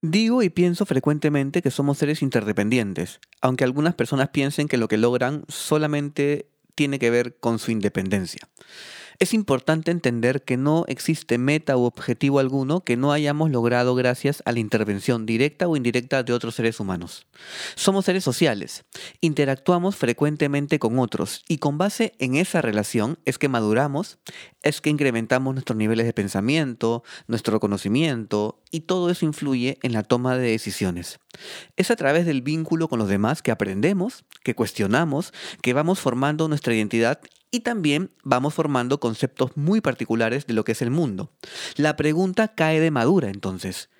Digo y pienso frecuentemente que somos seres interdependientes, aunque algunas personas piensen que lo que logran solamente tiene que ver con su independencia. Es importante entender que no existe meta u objetivo alguno que no hayamos logrado gracias a la intervención directa o indirecta de otros seres humanos. Somos seres sociales, interactuamos frecuentemente con otros y con base en esa relación es que maduramos, es que incrementamos nuestros niveles de pensamiento, nuestro conocimiento y todo eso influye en la toma de decisiones. Es a través del vínculo con los demás que aprendemos, que cuestionamos, que vamos formando nuestra identidad y también vamos formando conceptos muy particulares de lo que es el mundo. La pregunta cae de madura entonces.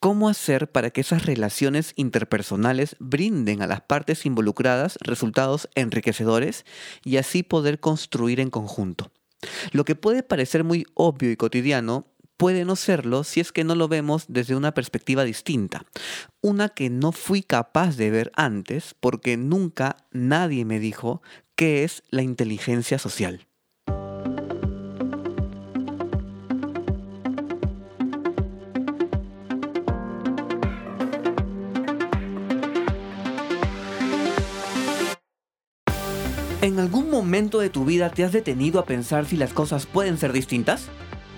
¿Cómo hacer para que esas relaciones interpersonales brinden a las partes involucradas resultados enriquecedores y así poder construir en conjunto? Lo que puede parecer muy obvio y cotidiano puede no serlo si es que no lo vemos desde una perspectiva distinta, una que no fui capaz de ver antes porque nunca nadie me dijo qué es la inteligencia social. ¿En algún momento de tu vida te has detenido a pensar si las cosas pueden ser distintas?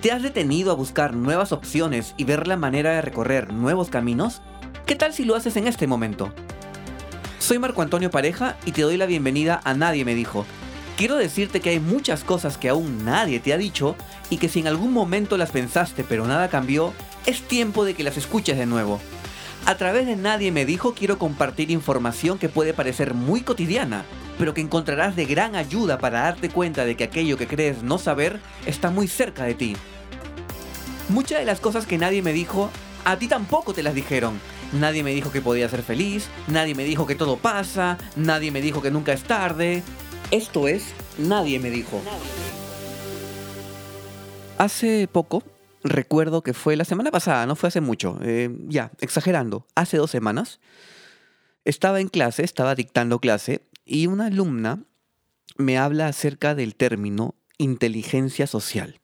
¿Te has detenido a buscar nuevas opciones y ver la manera de recorrer nuevos caminos? ¿Qué tal si lo haces en este momento? Soy Marco Antonio Pareja y te doy la bienvenida a Nadie me dijo. Quiero decirte que hay muchas cosas que aún nadie te ha dicho y que si en algún momento las pensaste pero nada cambió, es tiempo de que las escuches de nuevo. A través de Nadie me dijo quiero compartir información que puede parecer muy cotidiana, pero que encontrarás de gran ayuda para darte cuenta de que aquello que crees no saber está muy cerca de ti. Muchas de las cosas que nadie me dijo, a ti tampoco te las dijeron. Nadie me dijo que podía ser feliz, nadie me dijo que todo pasa, nadie me dijo que nunca es tarde. Esto es, nadie me dijo. Hace poco, recuerdo que fue la semana pasada, no fue hace mucho, eh, ya, exagerando, hace dos semanas, estaba en clase, estaba dictando clase y una alumna me habla acerca del término inteligencia social.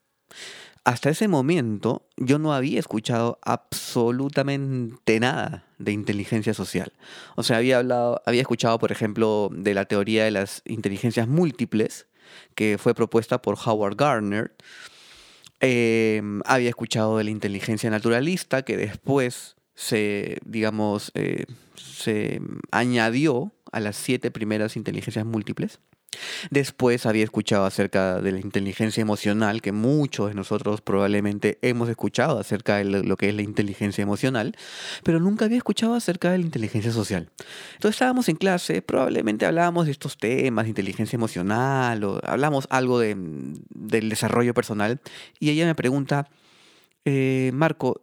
Hasta ese momento yo no había escuchado absolutamente nada de inteligencia social. O sea, había hablado, había escuchado, por ejemplo, de la teoría de las inteligencias múltiples, que fue propuesta por Howard Gardner. Em, había escuchado de la inteligencia naturalista, que después se, digamos, eh, se añadió a las siete primeras inteligencias múltiples. Después había escuchado acerca de la inteligencia emocional, que muchos de nosotros probablemente hemos escuchado acerca de lo que es la inteligencia emocional, pero nunca había escuchado acerca de la inteligencia social. Entonces estábamos en clase, probablemente hablábamos de estos temas, de inteligencia emocional, o hablamos algo del desarrollo personal, y ella me pregunta, eh, Marco,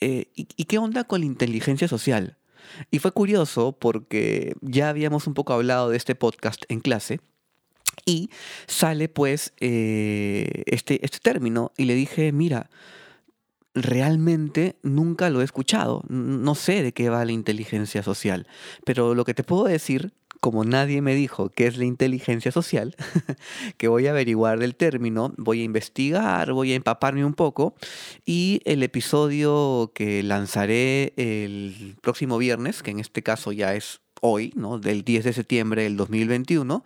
eh, ¿y qué onda con la inteligencia social? Y fue curioso porque ya habíamos un poco hablado de este podcast en clase y sale pues eh, este, este término y le dije, mira, realmente nunca lo he escuchado, no sé de qué va la inteligencia social, pero lo que te puedo decir como nadie me dijo qué es la inteligencia social, que voy a averiguar del término, voy a investigar, voy a empaparme un poco y el episodio que lanzaré el próximo viernes, que en este caso ya es hoy, ¿no? del 10 de septiembre del 2021,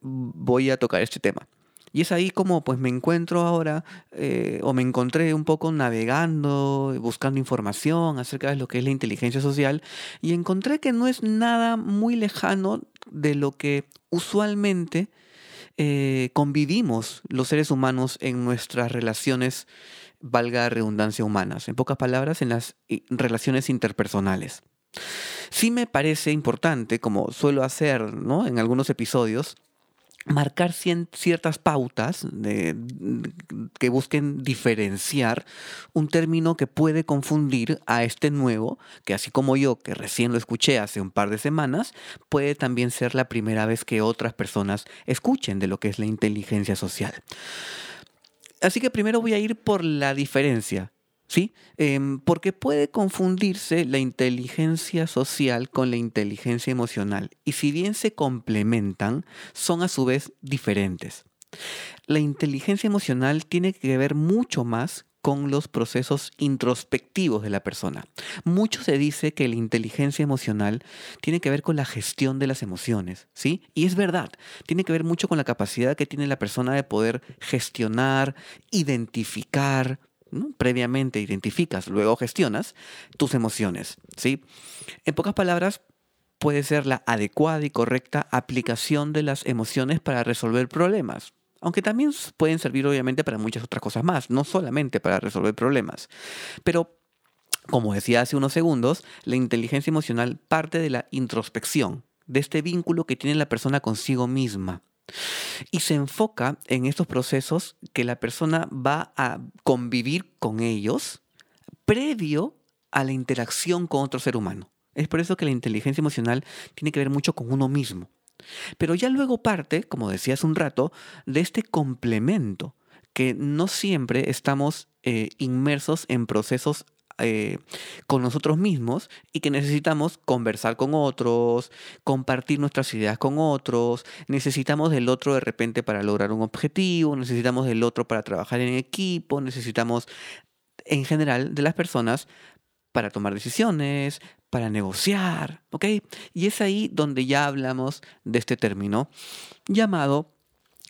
voy a tocar este tema. Y es ahí como pues me encuentro ahora eh, o me encontré un poco navegando, buscando información acerca de lo que es la inteligencia social y encontré que no es nada muy lejano de lo que usualmente eh, convivimos los seres humanos en nuestras relaciones, valga redundancia, humanas. En pocas palabras, en las relaciones interpersonales. Sí me parece importante, como suelo hacer ¿no? en algunos episodios, marcar ciertas pautas que busquen diferenciar un término que puede confundir a este nuevo, que así como yo, que recién lo escuché hace un par de semanas, puede también ser la primera vez que otras personas escuchen de lo que es la inteligencia social. Así que primero voy a ir por la diferencia. ¿Sí? Em, porque puede confundirse la inteligencia social con la inteligencia emocional y si bien se complementan, son a su vez diferentes. La inteligencia emocional tiene que ver mucho más con los procesos introspectivos de la persona. Mucho se dice que la inteligencia emocional tiene que ver con la gestión de las emociones, ¿sí? Y es verdad, tiene que ver mucho con la capacidad que tiene la persona de poder gestionar, identificar, previamente identificas, luego gestionas tus emociones, ¿sí? En pocas palabras, puede ser la adecuada y correcta aplicación de las emociones para resolver problemas. Aunque también pueden servir obviamente para muchas otras cosas más, no solamente para resolver problemas. Pero, como decía hace unos segundos, la inteligencia emocional parte de la introspección, de este vínculo que tiene la persona consigo misma. Y se enfoca en estos procesos que la persona va a convivir con ellos previo a la interacción con otro ser humano. Es por eso que la inteligencia emocional tiene que ver mucho con uno mismo. Pero ya luego parte, como decía hace un rato, de este complemento, que no siempre estamos eh, inmersos en procesos eh, con nosotros mismos y que necesitamos conversar con otros, compartir nuestras ideas con otros, necesitamos del otro de repente para lograr un objetivo, necesitamos del otro para trabajar en equipo, necesitamos en general de las personas para tomar decisiones, para negociar, ¿ok? Y es ahí donde ya hablamos de este término llamado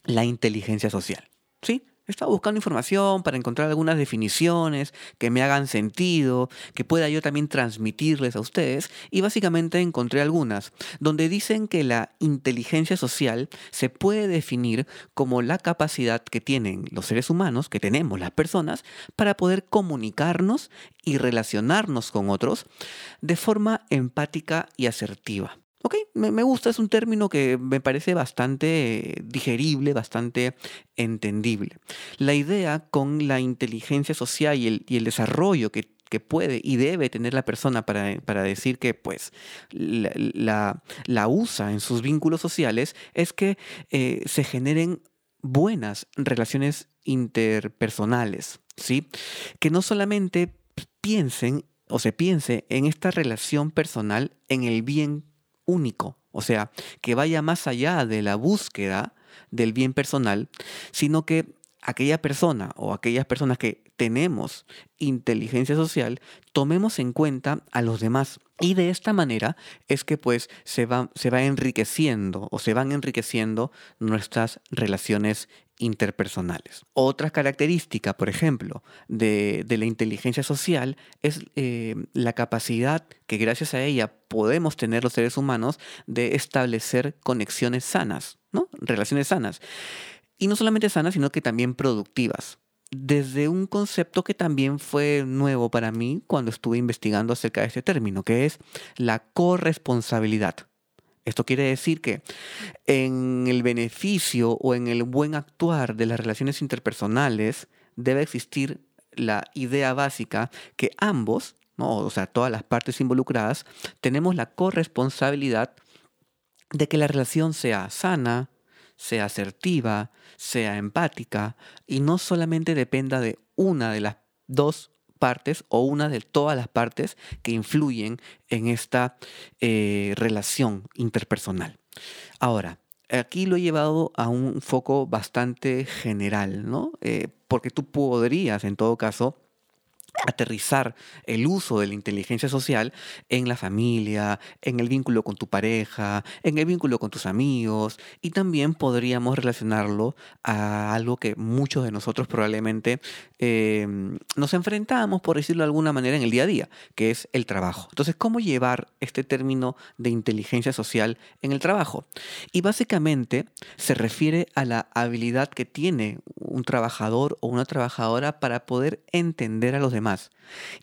la inteligencia social, ¿sí? Estaba buscando información para encontrar algunas definiciones que me hagan sentido, que pueda yo también transmitirles a ustedes, y básicamente encontré algunas, donde dicen que la inteligencia social se puede definir como la capacidad que tienen los seres humanos, que tenemos las personas, para poder comunicarnos y relacionarnos con otros de forma empática y asertiva. Ok, me, gusta, es un término que me parece bastante digerible, bastante entendible. La idea con la inteligencia social y el, desarrollo que, puede y debe tener la persona para, decir que pues la, usa en sus vínculos sociales es que eh, se generen buenas relaciones interpersonales, ¿sí? Que no solamente piensen o se piense en esta relación personal en el bien único, o sea, que vaya más allá de la búsqueda del bien personal, sino que aquella persona o aquellas personas que tenemos inteligencia social, tomemos en cuenta a los demás. Y de esta manera es que pues se va, se va enriqueciendo o se van enriqueciendo nuestras relaciones interpersonales. Otra característica, por ejemplo, de, la inteligencia social es eh, la capacidad que gracias a ella podemos tener los seres humanos de establecer conexiones sanas, ¿no? Relaciones sanas. Y no solamente sanas, sino que también productivas. Desde un concepto que también fue nuevo para mí cuando estuve investigando acerca de este término, que es la corresponsabilidad. Esto quiere decir que en el beneficio o en el buen actuar de las relaciones interpersonales debe existir la idea básica que ambos, o sea, todas las partes involucradas, tenemos la corresponsabilidad de que la relación sea sana, sea asertiva, sea empática y no solamente dependa de una de las dos partes o una de todas las partes que influyen en esta eh, relación interpersonal. Ahora, aquí lo he llevado a un foco bastante general, ¿no? Eh, porque tú podrías, en todo caso, aterrizar el uso de la inteligencia social en la familia, en el vínculo con tu pareja, en el vínculo con tus amigos y también podríamos relacionarlo a algo que muchos de nosotros probablemente em, nos enfrentamos, por decirlo de alguna manera, en el día a día, que es el trabajo. Entonces, ¿cómo llevar este término de inteligencia social en el trabajo? Y básicamente se refiere a la habilidad que tiene un trabajador o una trabajadora para poder entender a los demás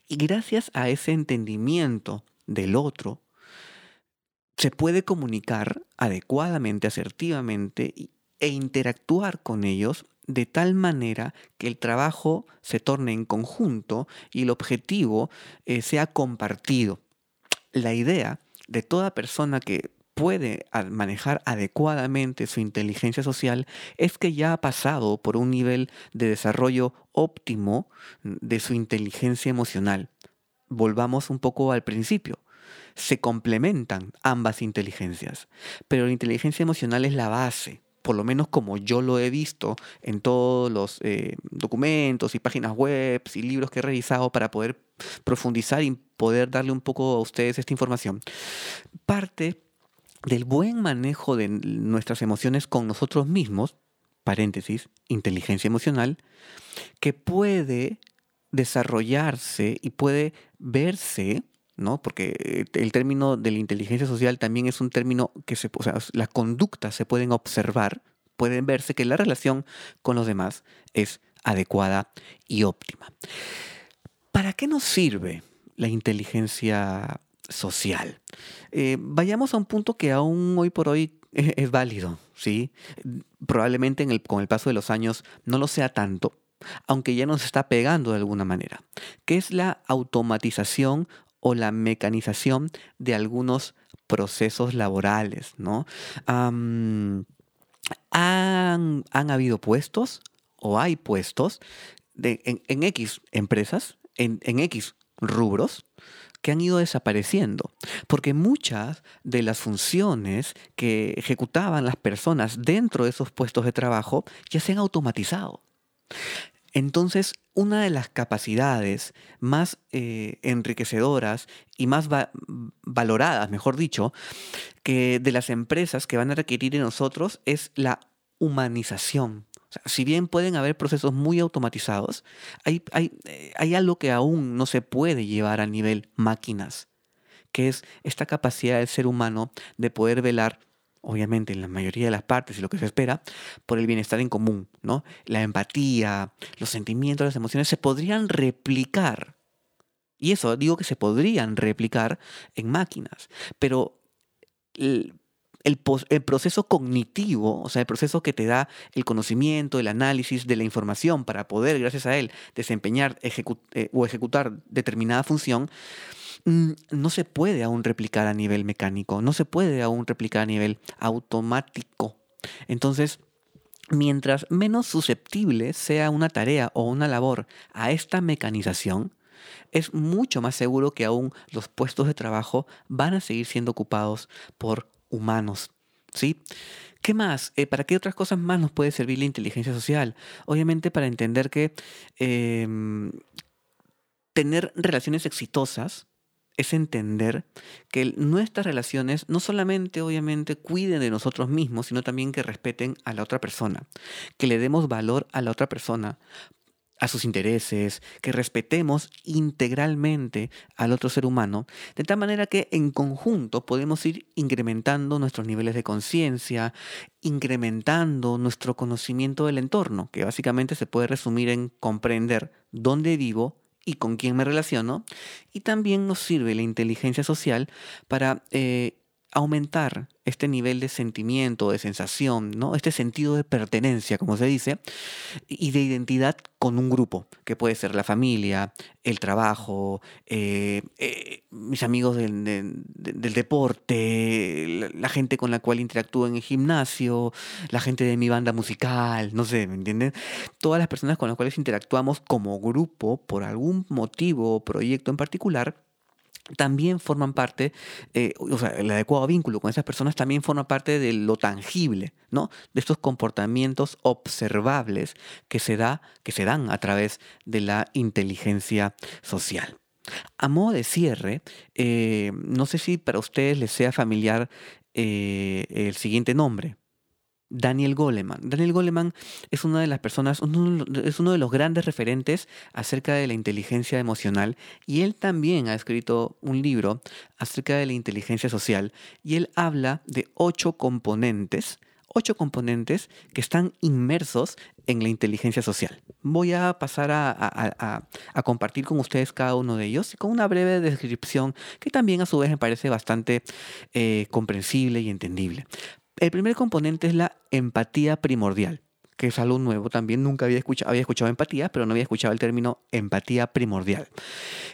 Y gracias a ese entendimiento del otro, se puede comunicar adecuadamente, asertivamente e interactuar con ellos de tal manera que el trabajo se torne en conjunto y el objetivo eh, sea compartido. La idea de toda persona que puede manejar adecuadamente su inteligencia social es que ya ha pasado por un nivel de desarrollo óptimo de su inteligencia emocional. Volvamos un poco al principio. Se complementan ambas inteligencias, pero la inteligencia emocional es la base por lo menos como yo lo he visto en todos los eh, documentos y páginas web y libros que he revisado para poder profundizar y poder darle un poco a ustedes esta información, parte del buen manejo de nuestras emociones con nosotros mismos, paréntesis, inteligencia emocional, que puede desarrollarse y puede verse ¿no? Porque el término de la inteligencia social también es un término que se, o sea, las conductas se pueden observar, pueden verse que la relación con los demás es adecuada y óptima. ¿Para qué nos sirve la inteligencia social? Eh, vayamos a un punto que aún hoy por hoy es, válido, ¿sí? Probablemente con el paso de los años no lo sea tanto, aunque ya nos está pegando de alguna manera, que es la automatización o la mecanización de algunos procesos laborales, ¿no? han, habido puestos o hay puestos en, X empresas, en, en X rubros, que han ido desapareciendo, porque muchas de las funciones que ejecutaban las personas dentro de esos puestos de trabajo ya se han automatizado. Entonces, una de las capacidades más eh, enriquecedoras y más valoradas, mejor dicho, que de las empresas que van a requerir de nosotros es la humanización. Si bien pueden haber procesos muy automatizados, hay, hay, eh, hay algo que aún no se puede llevar a nivel máquinas, que es esta capacidad del ser humano de poder velar obviamente en la mayoría de las partes y lo que se espera, por el bienestar en común, ¿no? La empatía, los sentimientos, las emociones se podrían replicar. Y eso digo que se podrían replicar en máquinas, pero el, proceso cognitivo, o sea, el proceso que te da el conocimiento, el análisis de la información para poder, gracias a él, desempeñar eh, o ejecutar determinada función, Mm, no se puede aún replicar a nivel mecánico, no se puede aún replicar a nivel automático. Entonces, mientras menos susceptible sea una tarea o una labor a esta mecanización, es mucho más seguro que aún los puestos de trabajo van a seguir siendo ocupados por humanos. ¿Sí? ¿Qué más? Eh, ¿Para qué otras cosas más nos puede servir la inteligencia social? Obviamente para entender que em, tener relaciones exitosas es entender que nuestras relaciones no solamente obviamente cuiden de nosotros mismos, sino también que respeten a la otra persona, que le demos valor a la otra persona, a sus intereses, que respetemos integralmente al otro ser humano, de tal manera que en conjunto podemos ir incrementando nuestros niveles de conciencia, incrementando nuestro conocimiento del entorno, que básicamente se puede resumir en comprender dónde vivo, y con quién me relaciono. Y también nos sirve la inteligencia social para eh, aumentar este nivel de sentimiento, de sensación, ¿no? Este sentido de pertenencia, como se dice, y de identidad con un grupo, que puede ser la familia, el trabajo, eh, eh, mis amigos del, deporte, la, gente con la cual interactúo en el gimnasio, la gente de mi banda musical, no sé, ¿me entienden? Todas las personas con las cuales interactuamos como grupo por algún motivo o proyecto en particular, también forman parte, eh, o sea, el adecuado vínculo con esas personas también forma parte de lo tangible, ¿no? De estos comportamientos observables que se, da, que se dan a través de la inteligencia social. A modo de cierre, eh, no sé si para ustedes les sea familiar eh, el siguiente nombre, Daniel Goleman. Daniel Goleman es una de las personas, es uno de los grandes referentes acerca de la inteligencia emocional y él también ha escrito un libro acerca de la inteligencia social y él habla de ocho componentes, ocho componentes que están inmersos en la inteligencia social. Voy a pasar a, compartir con ustedes cada uno de ellos y con una breve descripción que también a su vez me parece bastante eh, comprensible y entendible. El primer componente es la empatía primordial, que es algo nuevo también. Nunca había escuchado, había escuchado empatía, pero no había escuchado el término empatía primordial.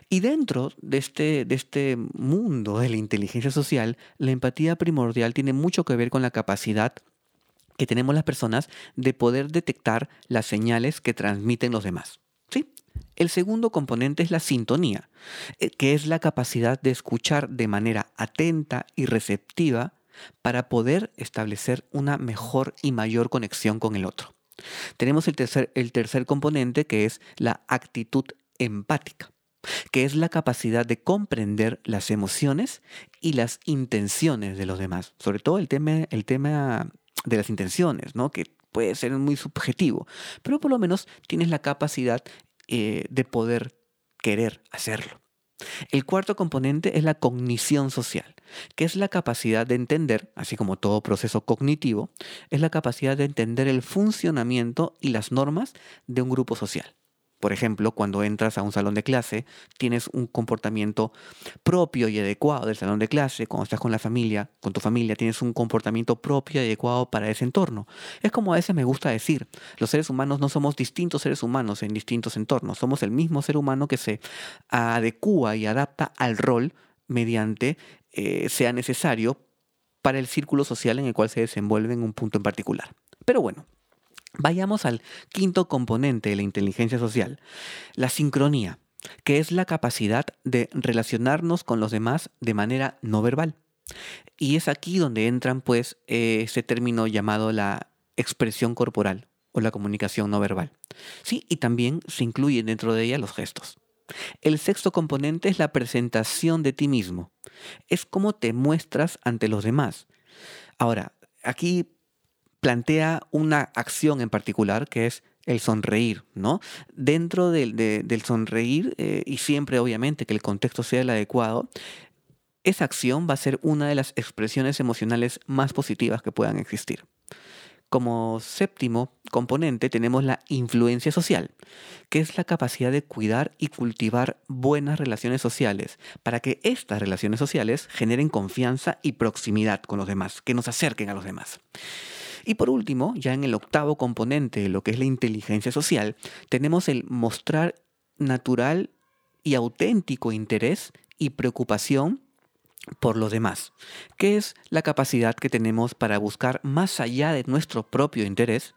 Y dentro de este, de este mundo de la inteligencia social, la empatía primordial tiene mucho que ver con la capacidad que tenemos las personas de poder detectar las señales que transmiten los demás. ¿Sí? El segundo componente es la sintonía, eh, que es la capacidad de escuchar de manera atenta y receptiva para poder establecer una mejor y mayor conexión con el otro. Tenemos el tercer, el tercer componente que es la actitud empática, que es la capacidad de comprender las emociones y las intenciones de los demás. Sobre todo el tema, el tema de las intenciones, ¿no? que puede ser muy subjetivo, pero por lo menos tienes la capacidad eh, de poder querer hacerlo. El cuarto componente es la cognición social, que es la capacidad de entender, así como todo proceso cognitivo, es la capacidad de entender el funcionamiento y las normas de un grupo social. Por ejemplo, cuando entras a un salón de clase, tienes un comportamiento propio y adecuado del salón de clase. Cuando estás con la familia, con tu familia, tienes un comportamiento propio y adecuado para ese entorno. Es como a veces me gusta decir, los seres humanos no somos distintos seres humanos en distintos entornos. Somos el mismo ser humano que se adecua y adapta al rol mediante eh, sea necesario para el círculo social en el cual se desenvuelve en un punto en particular. Pero bueno, Vayamos al quinto componente de la inteligencia social, la sincronía, que es la capacidad de relacionarnos con los demás de manera no verbal. Y es aquí donde entran pues ese término llamado la expresión corporal o la comunicación no verbal. Sí, y también se incluyen dentro de ella los gestos. El sexto componente es la presentación de ti mismo. Es cómo te muestras ante los demás. Ahora, aquí plantea una acción en particular que es el sonreír, ¿no? Dentro del, sonreír, eh, y siempre obviamente que el contexto sea el adecuado, esa acción va a ser una de las expresiones emocionales más positivas que puedan existir. Como séptimo componente tenemos la influencia social, que es la capacidad de cuidar y cultivar buenas relaciones sociales para que estas relaciones sociales generen confianza y proximidad con los demás, que nos acerquen a los demás. Y por último, ya en el octavo componente de lo que es la inteligencia social, tenemos el mostrar natural y auténtico interés y preocupación por los demás, que es la capacidad que tenemos para buscar más allá de nuestro propio interés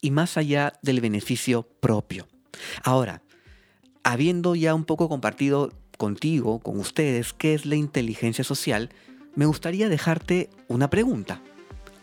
y más allá del beneficio propio. Ahora, habiendo ya un poco compartido contigo, con ustedes, qué es la inteligencia social, me gustaría dejarte una pregunta.